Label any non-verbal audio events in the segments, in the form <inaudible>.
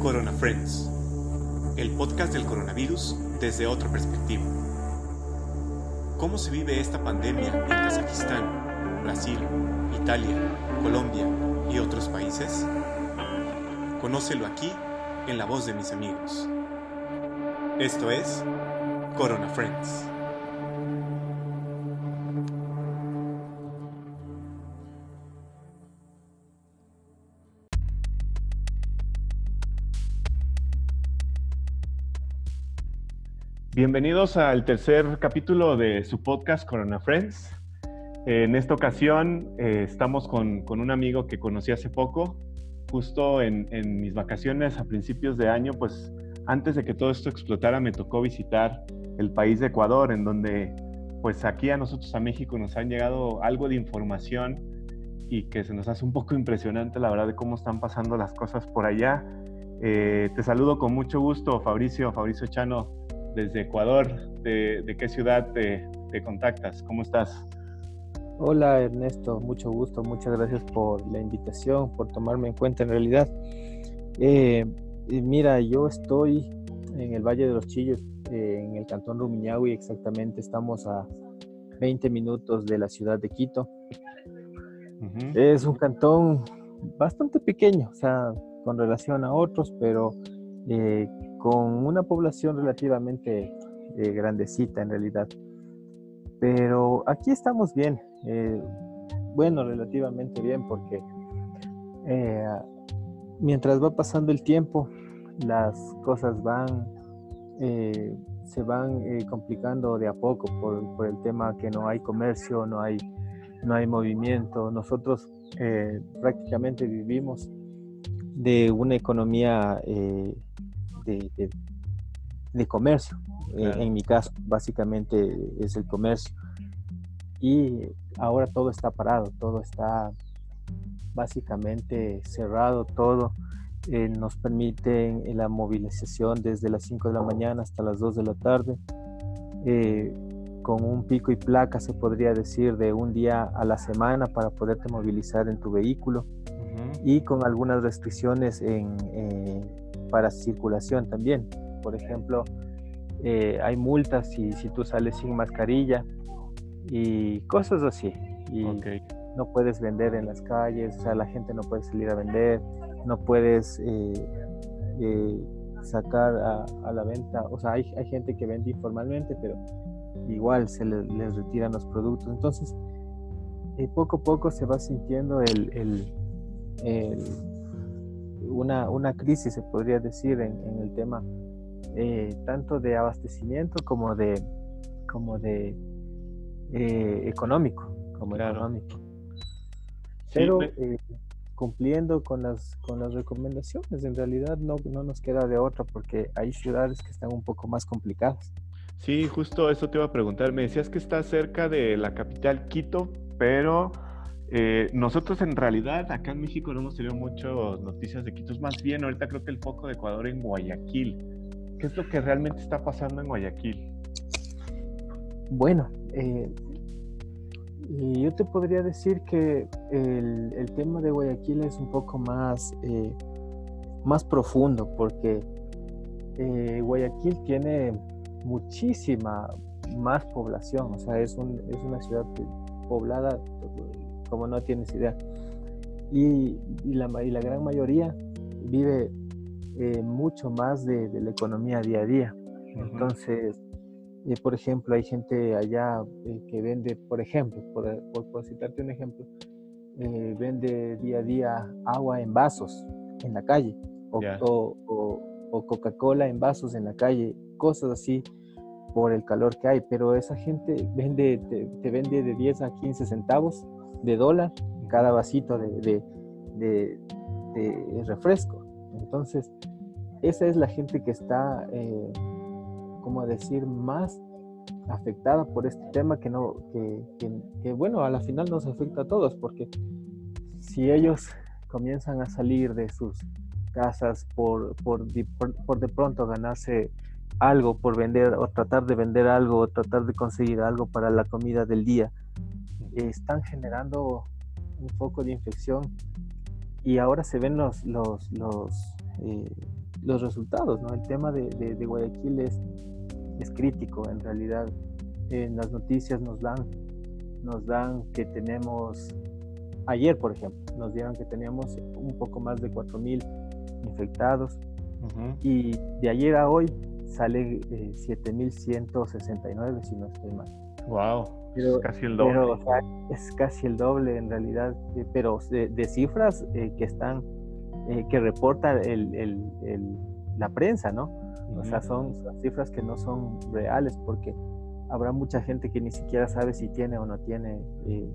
Corona Friends, el podcast del coronavirus desde otra perspectiva. ¿Cómo se vive esta pandemia en Kazajistán, Brasil, Italia, Colombia y otros países? Conócelo aquí en la voz de mis amigos. Esto es Corona Friends. Bienvenidos al tercer capítulo de su podcast Corona Friends. En esta ocasión eh, estamos con, un amigo que conocí hace poco, justo en, en, mis vacaciones a principios de año, pues antes de que todo esto explotara me tocó visitar el país de Ecuador, en donde pues aquí a nosotros a México nos han llegado algo de información y que se nos hace un poco impresionante la verdad de cómo están pasando las cosas por allá. Eh, te saludo con mucho gusto, Fabricio, Fabricio Chano desde Ecuador. ¿De, qué ciudad te, contactas? ¿Cómo estás? Hola Ernesto, mucho gusto, muchas gracias por la invitación, por tomarme en cuenta en realidad. Eh, mira, yo estoy en el Valle de los Chillos, eh, en el cantón Rumiñahui, exactamente estamos a 20 minutos de la ciudad de Quito. Es un cantón bastante pequeño, o sea, con relación a otros, pero eh, con una población relativamente eh, grandecita en realidad. Pero aquí estamos bien, eh, bueno, relativamente bien, porque mientras va pasando el tiempo, las cosas van, se van complicando de a poco por, por, el tema que no hay comercio, no hay, no hay movimiento. Nosotros prácticamente vivimos de una economía de, comercio. Eh, en mi caso, básicamente es el comercio. Y ahora todo está parado, todo está básicamente cerrado, todo. Eh, nos permite la movilización desde las 5 de la mañana hasta las 2 de la tarde, eh, con un pico y placa, se podría decir, de un día a la semana para poderte movilizar en tu vehículo y con algunas restricciones en, para circulación también. Por ejemplo, eh, hay multas si, si tú sales sin mascarilla y cosas así. Y no puedes vender en las calles, o sea, la gente no puede salir a vender, no puedes eh, eh, sacar a, la venta, o sea, hay, hay, gente que vende informalmente, pero igual se les, retiran los productos. Entonces, poco a poco se va sintiendo el, el, el una, una crisis, se podría decir, en, el tema eh, tanto de abastecimiento como de, como de eh, económico, como económico. Pero eh, cumpliendo con las, con las recomendaciones, en realidad no, no nos queda de otra porque hay ciudades que están un poco más complicadas. Sí, justo eso te iba a preguntar. Me decías que está cerca de la capital Quito, pero eh, nosotros en realidad acá en México no hemos tenido muchas noticias de Quito, más bien ahorita creo que el foco de Ecuador en Guayaquil. ¿Qué es lo que realmente está pasando en Guayaquil? Bueno, eh, yo te podría decir que el, tema de Guayaquil es un poco más, eh, más profundo porque Guayaquil tiene muchísima más población, o sea, es, es una ciudad poblada como no tienes idea. Y, la, la, gran mayoría vive eh, mucho más de, la economía día a día. Entonces, eh, por ejemplo, hay gente allá eh, que vende, por ejemplo, por, por, citarte un ejemplo, vende día a día agua en vasos en la calle o, o, Coca-Cola en vasos en la calle, cosas así por el calor que hay, pero esa gente vende, te, te vende de 10 a 15 centavos de dólar cada vasito de, de, refresco. Entonces, esa es la gente que está, eh, como decir, más afectada por este tema que no, que, bueno, a la final nos afecta a todos, porque si ellos comienzan a salir de sus casas por, por, de pronto ganarse algo, por vender o tratar de vender algo o tratar de conseguir algo para la comida del día, están generando un foco de infección y ahora se ven los, los, los, eh, los resultados, ¿no? El tema de, de, Guayaquil es, es crítico, en realidad. En las noticias nos dan, nos dan que tenemos, ayer por ejemplo, nos dieron que teníamos un poco más de 4.000 infectados y de ayer a hoy sale 7.169 eh, si no estoy mal. Wow, es casi el doble. es casi el doble en realidad, eh, pero de, cifras eh, que están eh, que reporta el, el, la prensa, ¿no? O sea, son, cifras que no son reales porque habrá mucha gente que ni siquiera sabe si tiene o no tiene eh,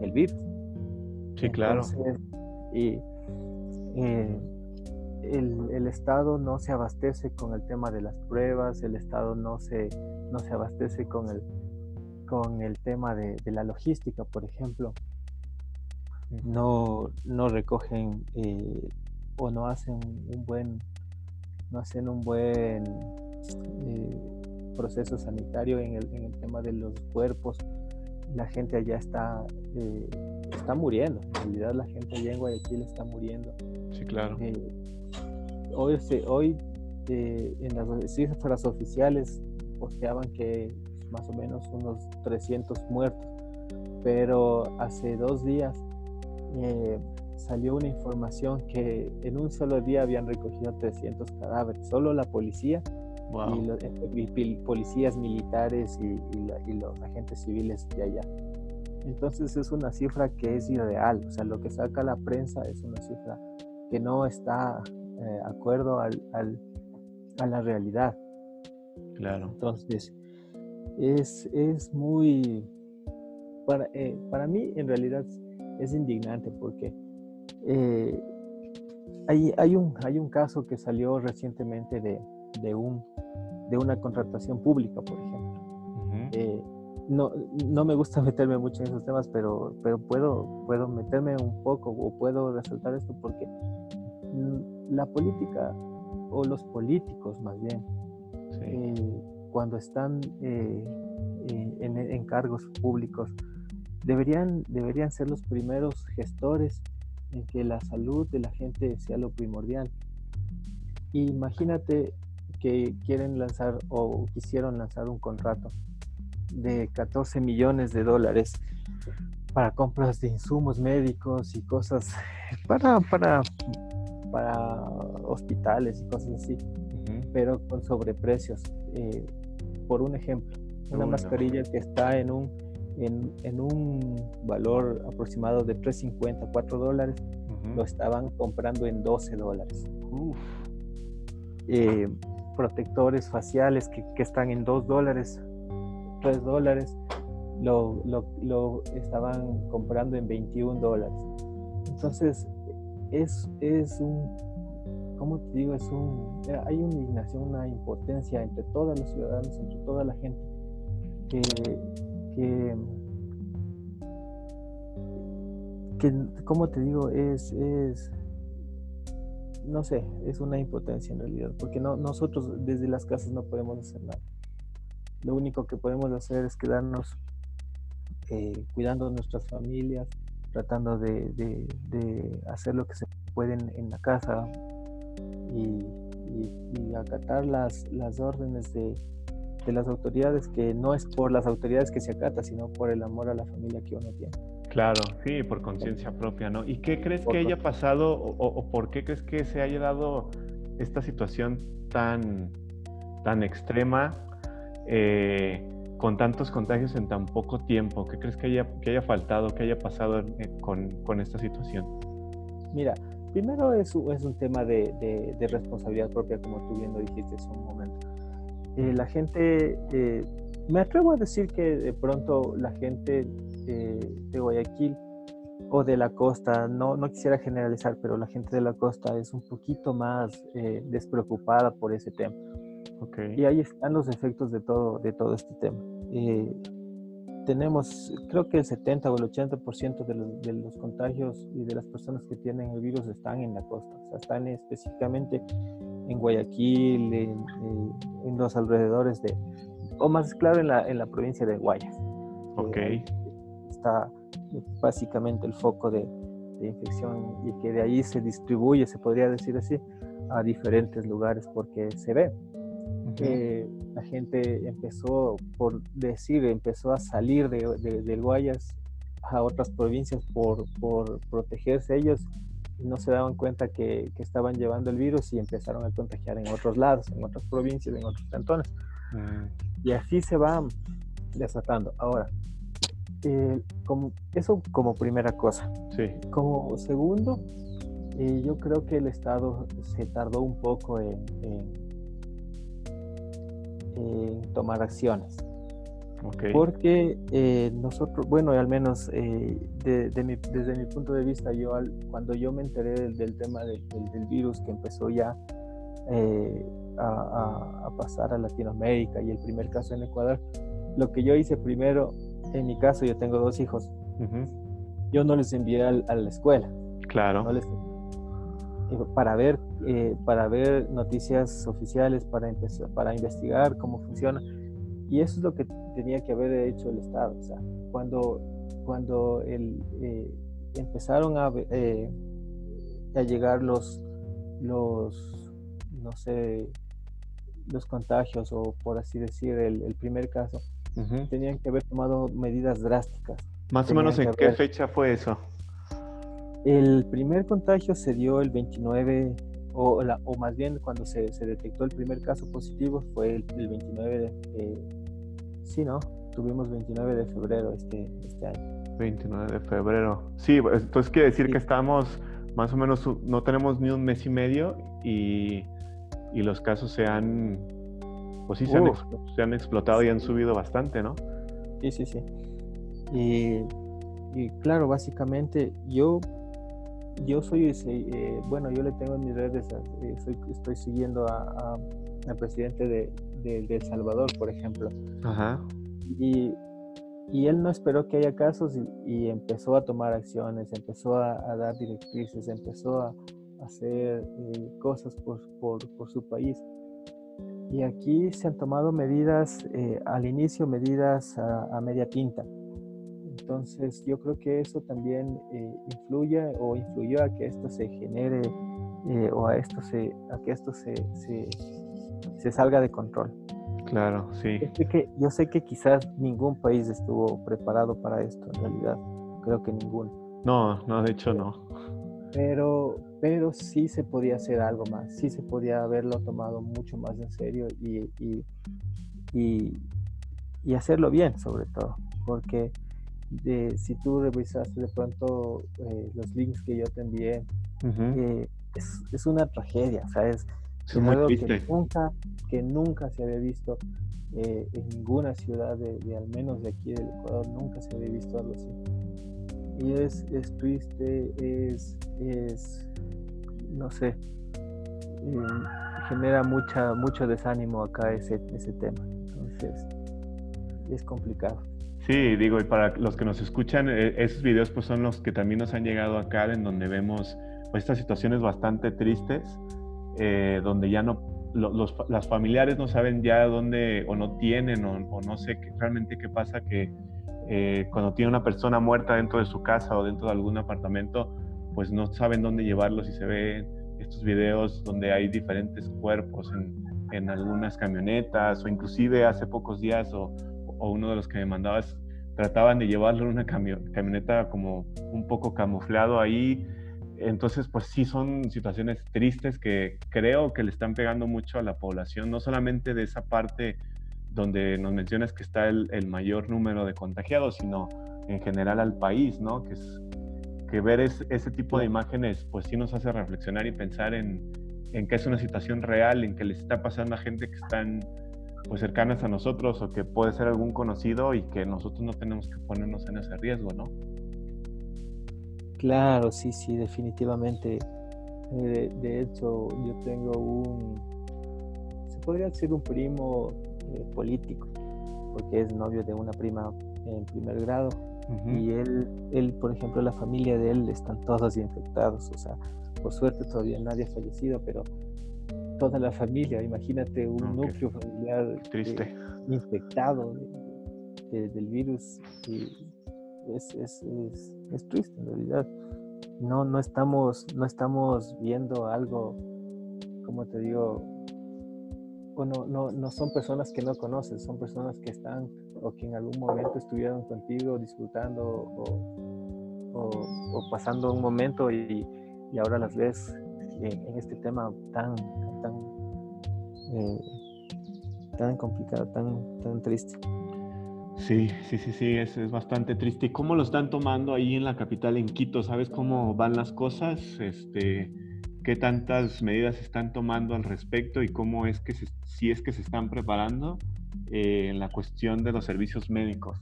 el virus. Sí, claro. y el, el, Estado no se abastece con el tema de las pruebas, el Estado no se, no se abastece con el, con el tema de, de la logística, por ejemplo. No, no recogen eh, o no hacen un buen, no hacen un buen eh, proceso sanitario en el, en el, tema de los cuerpos. La gente allá está, eh, está muriendo. En realidad la gente allá en Guayaquil está muriendo. Sí, claro. Eh, hoy hoy en las cifras oficiales posteaban que más o menos unos 300 muertos, pero hace dos días salió una información que en un solo día habían recogido 300 cadáveres, solo la policía y, los, eh, policías militares y, los agentes civiles de allá. Entonces es una cifra que es irreal, o sea, lo que saca la prensa es una cifra que no está eh, acuerdo al, a la realidad. Claro. Entonces, es, es muy, para, eh, para mí en realidad es indignante porque eh, hay, hay, un, hay un caso que salió recientemente de, de, un, de una contratación pública, por ejemplo. Eh, no, no me gusta <laughs> meterme mucho en esos temas, pero, pero puedo, puedo meterme un poco o puedo resaltar esto porque la política o los políticos más bien, eh, cuando están en, en, cargos públicos, deberían, deberían ser los primeros gestores en que la salud de la gente sea lo primordial. Imagínate que quieren lanzar o quisieron lanzar un contrato de 14 millones de dólares para compras de insumos médicos y cosas <laughs> para, para, para hospitales y cosas así, pero con sobreprecios. Eh, por un ejemplo, una mascarilla que está en un en, un valor aproximado de 3.50, 4 dólares, lo estaban comprando en 12 dólares. Eh, protectores faciales que, están en 2 dólares, 3 dólares, lo, lo, estaban comprando en 21 dólares. Entonces, es, es un, ¿cómo te digo? Es un, hay una indignación, una impotencia entre todos los ciudadanos, entre toda la gente, que, que, como te digo, es, es, no sé, es una impotencia en realidad, porque no, nosotros desde las casas no podemos hacer nada. Lo único que podemos hacer es quedarnos eh, cuidando de nuestras familias, tratando de, de, hacer lo que se puede en, la casa y, y acatar las, las órdenes de, de las autoridades, que no es por las autoridades que se acata, sino por el amor a la familia que uno tiene. Claro, sí, por conciencia propia, ¿no? ¿Y qué crees que haya pasado o, por qué crees que se haya dado esta situación tan, tan extrema eh, con tantos contagios en tan poco tiempo? ¿Qué crees que haya, que haya faltado, que haya pasado eh, con, con, esta situación? Mira, primero es, es un tema de, de, de responsabilidad propia, como tú bien lo dijiste hace un momento eh, la gente, eh, me atrevo a decir que de pronto la gente de Guayaquil o de la costa, no, no quisiera generalizar, pero la gente de la costa es un poquito más eh, despreocupada por ese tema. Okay. Y ahí están los efectos de todo, de todo este tema. Tenemos, creo que el 70 o el 80% de los, de los contagios y de las personas que tienen el virus están en la costa, o sea, están específicamente en Guayaquil, en, los alrededores de, o más claro, en la, en la provincia de Guayas. Ok. está básicamente el foco de, infección y que de ahí se distribuye, se podría decir así, a diferentes lugares porque se ve. Que la gente empezó, por decir, empezó a salir de, del Guayas a otras provincias por, por protegerse ellos y no se daban cuenta que, que, estaban llevando el virus y empezaron a contagiar en otros lados, en otras provincias, en otros cantones. Mm. Y así se va desatando. Ahora, eh, como, eso como primera cosa. Sí. Como segundo, eh, yo creo que el Estado se tardó un poco en, tomar acciones. Porque eh, nosotros, bueno, al menos desde mi punto de vista, yo cuando yo me enteré del, tema del, virus que empezó ya a, a, pasar a Latinoamérica y el primer caso en Ecuador, lo que yo hice primero en mi caso yo tengo dos hijos, yo no les envié a la escuela. Claro. Para ver, eh, para ver noticias oficiales, para, empezar, para investigar cómo funciona. Y eso es lo que tenía que haber hecho el Estado. O sea, cuando, cuando el, eh, empezaron a, eh, a llegar los, los, no sé, los contagios o por así decir, el primer caso, tenían que haber tomado medidas drásticas. Más o menos en qué fecha fue eso? El primer contagio se dio el 29, o, la, o más bien cuando se, se, detectó el primer caso positivo fue el, 29 de... sí, ¿no? Tuvimos 29 de febrero este, este año. 29 de febrero. Sí, entonces quiere decir que estamos más o menos, no tenemos ni un mes y medio y, y los casos se han pues sí, se han, explotado y han subido bastante, ¿no? Sí, sí, sí. Y, claro, básicamente yo, yo soy, eh, bueno, yo le tengo en mis redes, eh, estoy siguiendo al presidente de, El Salvador, por ejemplo. Ajá. Y, él no esperó que haya casos y, empezó a tomar acciones, empezó a, dar directrices, empezó a, hacer eh, cosas por, por su país. Y aquí se han tomado medidas, eh, al inicio medidas a, media tinta. Entonces yo creo que eso también eh, influye o influyó a que esto se genere eh, o a, esto se, a que esto se, se, salga de control. Claro, sí. Yo sé, que, yo sé que quizás ningún país estuvo preparado para esto, en realidad. Creo que ninguno. No, no, de hecho no. Pero, pero sí se podía hacer algo más, sí se podía haberlo tomado mucho más en serio y, y, y, hacerlo bien sobre todo, porque de, si tú revisaste de pronto eh, los links que yo te envié, eh, es, es, una tragedia, ¿sabes? Es algo que nunca, que nunca se había visto eh, en ninguna ciudad, de, de, al menos de aquí del Ecuador, nunca se había visto algo así. Y es, es triste, es, es no sé, eh, genera mucha, mucho desánimo acá ese, ese tema. Entonces, es complicado. Sí, digo, y para los que nos escuchan, eh, esos videos pues son los que también nos han llegado acá, en donde vemos pues, estas situaciones bastante tristes, eh, donde ya no, los, las familiares no saben ya dónde, o no tienen, o, no sé qué, realmente qué pasa, que cuando tiene una persona muerta dentro de su casa o dentro de algún apartamento, pues no saben dónde llevarlos y se ven estos videos donde hay diferentes cuerpos en, en algunas camionetas o inclusive hace pocos días o, o, uno de los que me mandabas trataban de llevarlo en una camioneta como un poco camuflado ahí. Entonces, pues sí son situaciones tristes que creo que le están pegando mucho a la población, no solamente de esa parte donde nos mencionas que está el, el mayor número de contagiados, sino en general al país, ¿no? Que es que ver ese tipo de imágenes pues sí nos hace reflexionar y pensar en, en que es una situación real, en que les está pasando a gente que están pues cercanas a nosotros o que puede ser algún conocido y que nosotros no tenemos que ponernos en ese riesgo, ¿no? Claro, sí, sí, definitivamente. Eh, de, hecho, yo tengo un, se podría decir un primo eh, político, porque es novio de una prima en primer grado y él, él, por ejemplo, la familia de él están todos infectados. O sea, por suerte todavía nadie ha fallecido, pero toda la familia, imagínate un núcleo familiar Triste. infectado del virus. Y es, es, es, triste en realidad. no, no, estamos, no estamos viendo algo, como te digo, no, no, no son personas que no conoces, son personas que están o que en algún momento estuvieron contigo disfrutando o, o, pasando un momento y, y, ahora las ves en, este tema tan, tan, eh, tan complicado, tan, tan triste. Sí, sí, sí, sí, es, es, bastante triste. ¿Y cómo lo están tomando ahí en la capital, en Quito? ¿Sabes cómo van las cosas? Este, ¿Qué tantas medidas se están tomando al respecto y cómo es que si es que se están preparando eh, en la cuestión de los servicios médicos?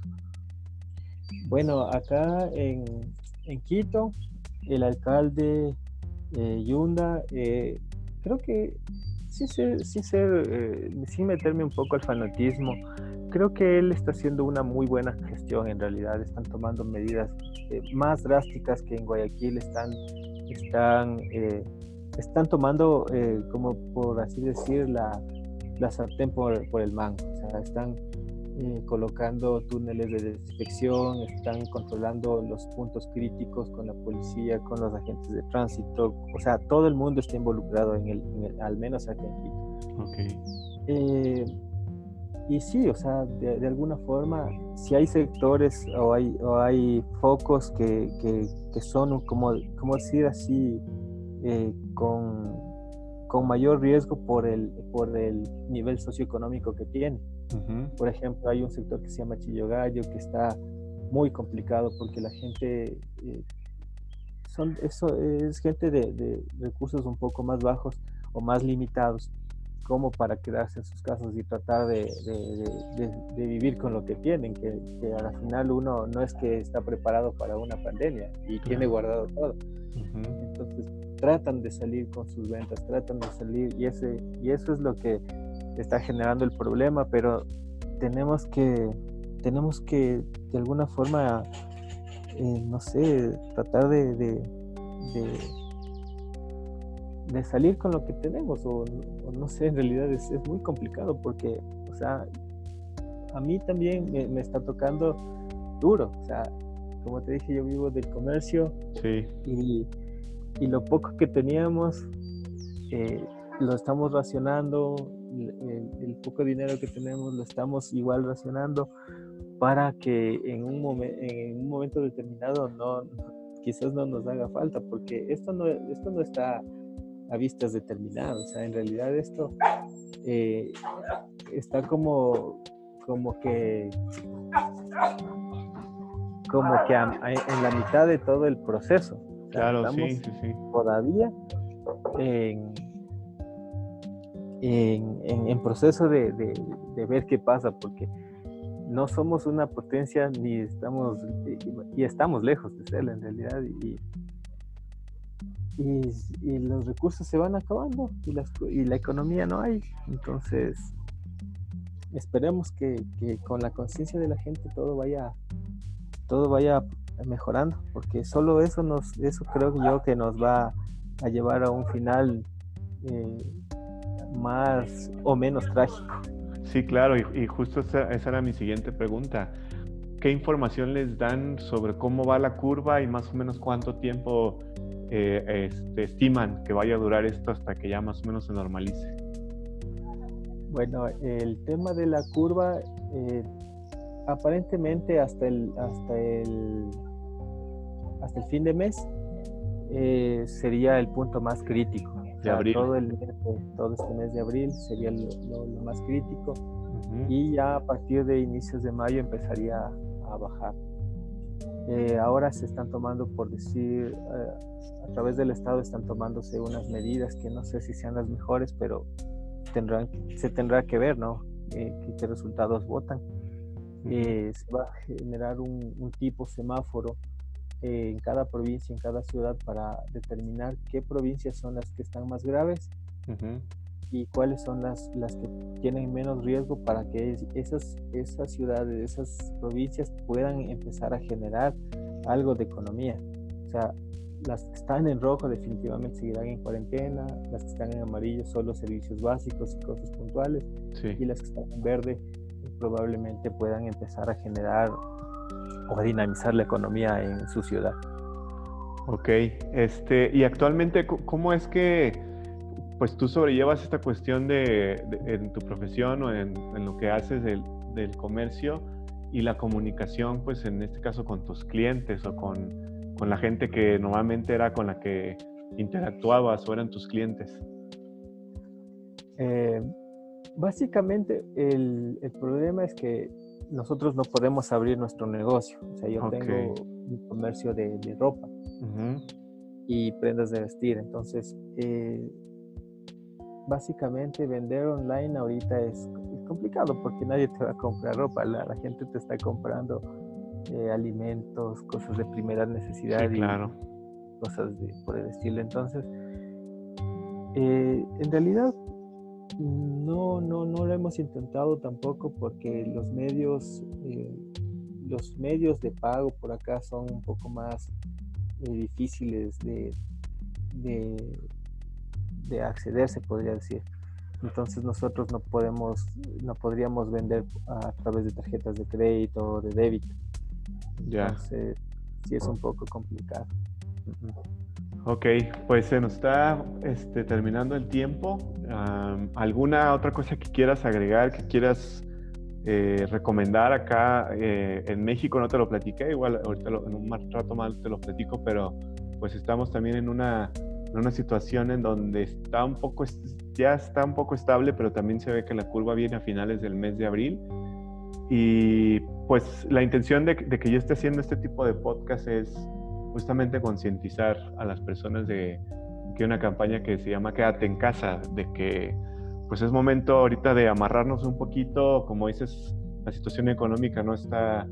Bueno, acá en, en Quito, el alcalde eh, Yunda, eh, creo que sin ser, sin, ser sin meterme un poco al fanatismo, creo que él está haciendo una muy buena gestión en realidad. Están tomando medidas eh, más drásticas que en Guayaquil están, están, eh, están tomando, eh, como por así decir, la, la sartén por, el mango. O sea, están colocando túneles de desinfección, están controlando los puntos críticos con la policía, con los agentes de tránsito. O sea, todo el mundo está involucrado en el, al menos aquí en Quito. Okay y sí, o sea, de, alguna forma, si hay sectores o hay, o hay focos que, que, son, como, como decir así, eh, con, con, mayor riesgo por el, por el nivel socioeconómico que tiene. Por ejemplo, hay un sector que se llama Chillogallo que está muy complicado porque la gente eh, son, eso es gente de, de recursos un poco más bajos o más limitados como para quedarse en sus casas y tratar de, vivir con lo que tienen, que, al final uno no es que está preparado para una pandemia y tiene guardado todo. Entonces tratan de salir con sus ventas, tratan de salir y, ese, y eso es lo que está generando el problema, pero tenemos que, tenemos que de alguna forma, eh, no sé, tratar de de salir con lo que tenemos o, no sé, en realidad es, muy complicado porque, o sea, a mí también me, está tocando duro, o sea, como te dije, yo vivo del comercio y, y, lo poco que teníamos eh, lo estamos racionando, el, poco dinero que tenemos lo estamos igual racionando para que en un, en un momento determinado no, quizás no nos haga falta, porque esto no, esto no está a vistas determinadas. O sea, en realidad esto eh, está como, como que como que en la mitad de todo el proceso. claro, sí, sí, sí. Todavía en, en, proceso de, ver qué pasa, porque no somos una potencia ni estamos, y, estamos lejos de serlo en realidad, y, y, los recursos se van acabando y, y la economía no hay. Entonces, esperemos que, con la conciencia de la gente todo vaya, todo vaya mejorando, porque solo eso nos, eso creo yo que nos va a llevar a un final eh, más o menos trágico. Sí, claro, y, justo esa, esa, era mi siguiente pregunta. ¿Qué información les dan sobre cómo va la curva y más o menos cuánto tiempo eh, este, estiman que vaya a durar esto hasta que ya más o menos se normalice? Bueno, el tema de la curva, eh, aparentemente hasta el, hasta el, hasta el fin de mes eh, sería el punto más crítico. De abril. Todo, el, todo este mes de abril sería lo, más crítico y ya a partir de inicios de mayo empezaría a bajar. Eh, ahora se están tomando, por decir, eh, a través del Estado están tomándose unas medidas que no sé si sean las mejores, pero tendrán, se tendrá que ver, ¿no? Eh, qué resultados votan. se va a generar un, tipo semáforo en cada provincia, en cada ciudad, para determinar qué provincias son las que están más graves y cuáles son las, las que tienen menos riesgo para que esas, esas ciudades, esas provincias puedan empezar a generar algo de economía. O sea, las que están en rojo definitivamente seguirán en cuarentena, las que están en amarillo solo servicios básicos y cosas puntuales, y las que están en verde probablemente puedan empezar a generar o a dinamizar la economía en su ciudad. Ok, este, y actualmente, ¿cómo es que pues tú sobrellevas esta cuestión de, en tu profesión o en, lo que haces del, del, comercio y la comunicación, pues en este caso con tus clientes o con, con la gente que normalmente era con la que interactuabas o eran tus clientes? Eh, básicamente el, el, problema es que nosotros no podemos abrir nuestro negocio. O sea, yo tengo un comercio de, de ropa y prendas de vestir. Entonces, eh, básicamente vender online ahorita es, complicado porque nadie te va a comprar ropa. La, la gente te está comprando eh, alimentos, cosas de primera necesidad y cosas de, por el estilo. Entonces, en realidad no, no, no lo hemos intentado tampoco porque los medios, eh, los medios de pago por acá son un poco más eh, difíciles de, de, de, acceder, se podría decir. Entonces nosotros no podemos, no podríamos vender a través de tarjetas de crédito o de débito. Ya. Entonces, sí es un poco complicado. Ok, pues se nos está este, terminando el tiempo. ¿Alguna otra cosa que quieras agregar, que quieras eh, recomendar acá eh, en México? No te lo platiqué, igual ahorita en un rato más te lo platico, pero pues estamos también en una, en una situación en donde está un poco, ya está un poco estable, pero también se ve que la curva viene a finales del mes de abril. Y pues la intención de, de que yo esté haciendo este tipo de podcast es justamente concientizar a las personas de que una campaña que se llama Quédate en casa, de que pues es momento ahorita de amarrarnos un poquito, como dices, la situación económica no está,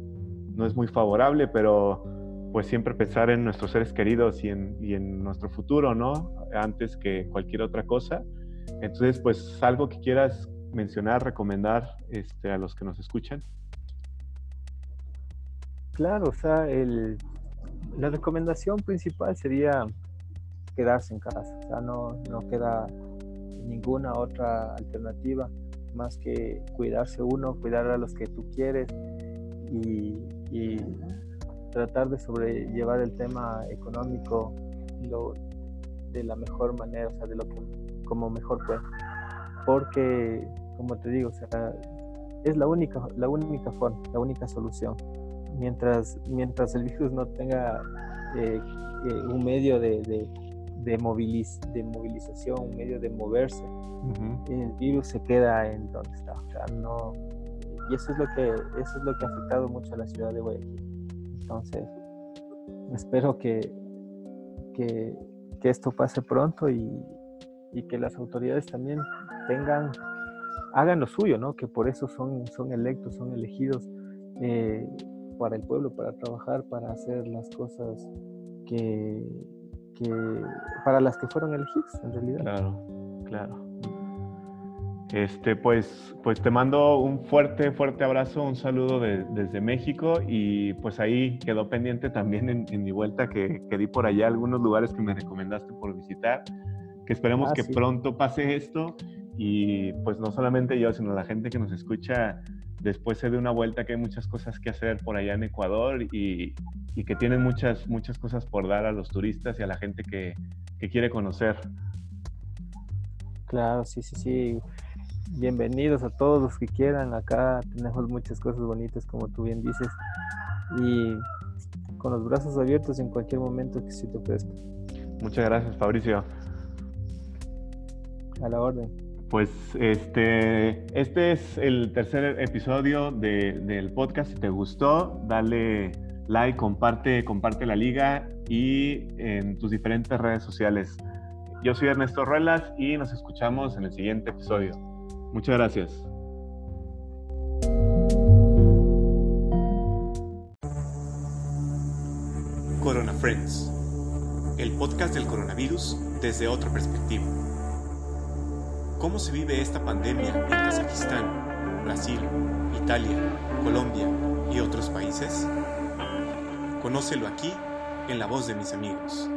no es muy favorable, pero pues siempre pensar en nuestros seres queridos y en, y en nuestro futuro, ¿no? Antes que cualquier otra cosa. Entonces, pues algo que quieras mencionar, recomendar este, a los que nos escuchan. Claro, o sea, el, la recomendación principal sería quedarse en casa, o sea, no, no queda ninguna otra alternativa más que cuidarse uno, cuidar a los que tú quieres y, tratar de sobrellevar el tema económico de la mejor manera, o sea, de lo que como mejor pueda. Porque, como te digo, o sea, es la única, la única forma, la única solución mientras, mientras el virus no tenga eh, eh, un medio de, de, de, movilización, un medio de moverse, el virus se queda en donde está. no, y eso es lo que eso es lo que ha afectado mucho a la ciudad de Guayaquil. Entonces, espero que, que, que esto pase pronto y, y, que las autoridades también tengan, hagan lo suyo, ¿no? Que por eso son, son electos, son elegidos. Eh, para el pueblo, para trabajar, para hacer las cosas que, para las que fueron elegidos en realidad. Claro, claro. Este, pues, pues te mando un fuerte, fuerte abrazo, un saludo desde México y pues ahí quedó pendiente también en, mi vuelta que, que, di por allá algunos lugares que me recomendaste por visitar, que esperemos ah, que pronto pase esto y pues no solamente yo, sino la gente que nos escucha después se dé una vuelta que hay muchas cosas que hacer por allá en Ecuador y, que tienen muchas, muchas cosas por dar a los turistas y a la gente que, quiere conocer. Claro, sí, sí, sí. Bienvenidos a todos los que quieran. Acá tenemos muchas cosas bonitas, como tú bien dices. Y con los brazos abiertos en cualquier momento que se te ofrezca. Muchas gracias, Fabricio. A la orden. Pues este, este es el tercer episodio del podcast. Si te gustó, dale like, comparte, comparte la liga y en tus diferentes redes sociales. Yo soy Ernesto Ruelas y nos escuchamos en el siguiente episodio. Muchas gracias. Corona Friends, el podcast del coronavirus desde otra perspectiva. ¿Cómo se vive esta pandemia en Kazajistán, Brasil, Italia, Colombia y otros países? Conócelo aquí en la voz de mis amigos.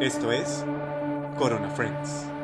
Esto es Corona Friends.